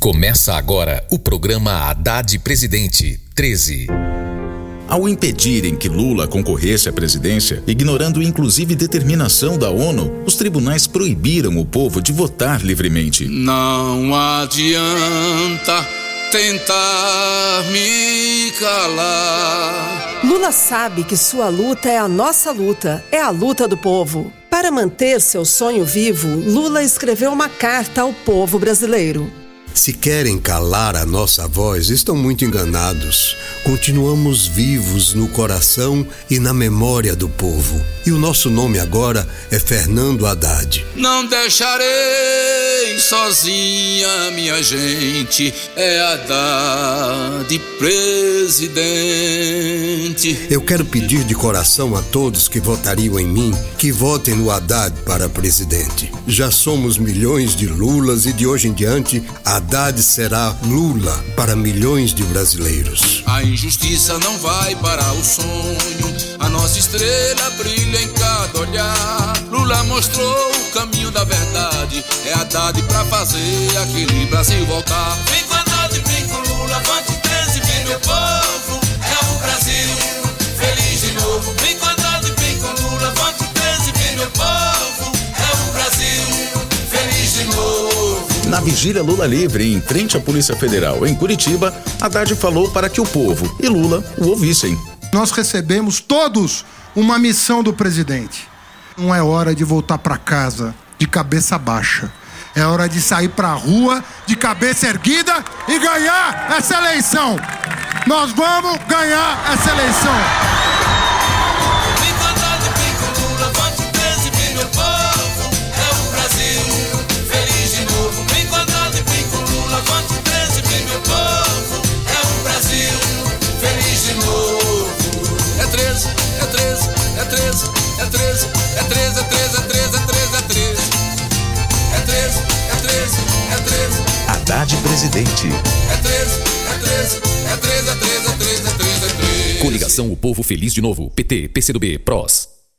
Começa agora o programa Haddad Presidente 13. Ao impedirem que Lula concorresse à presidência, ignorando inclusive determinação da ONU, os tribunais proibiram o povo de votar livremente. Não adianta tentar me calar. Lula sabe que sua luta é a nossa luta, é a luta do povo. Para manter seu sonho vivo, Lula escreveu uma carta ao povo brasileiro. Se querem calar a nossa voz, estão muito enganados. Continuamos vivos no coração e na memória do povo. E o nosso nome agora é Fernando Haddad. Não deixarei sozinha minha gente, é Haddad presidente. Eu quero pedir de coração a todos que votariam em mim que votem no Haddad para presidente. Já somos milhões de Lulas e de hoje em diante Haddad será Lula para milhões de brasileiros. A injustiça não vai parar o sonho, a nossa estrela brilha em cada olhar. Lula mostrou o caminho da verdade, é Haddad pra fazer aquele Brasil voltar. Vem com Vigília Lula livre, em frente à Polícia Federal, em Curitiba, Haddad falou para que o povo e Lula o ouvissem. Nós recebemos todos uma missão do presidente. Não é hora de voltar para casa de cabeça baixa. É hora de sair para a rua de cabeça erguida e ganhar essa eleição. Nós vamos ganhar essa eleição. 13, Haddad Presidente. é 13, é 13, é 13, é 13, é 13, é 13, é 13. Coligação O Povo Feliz de Novo. PT, PCdoB, PROS.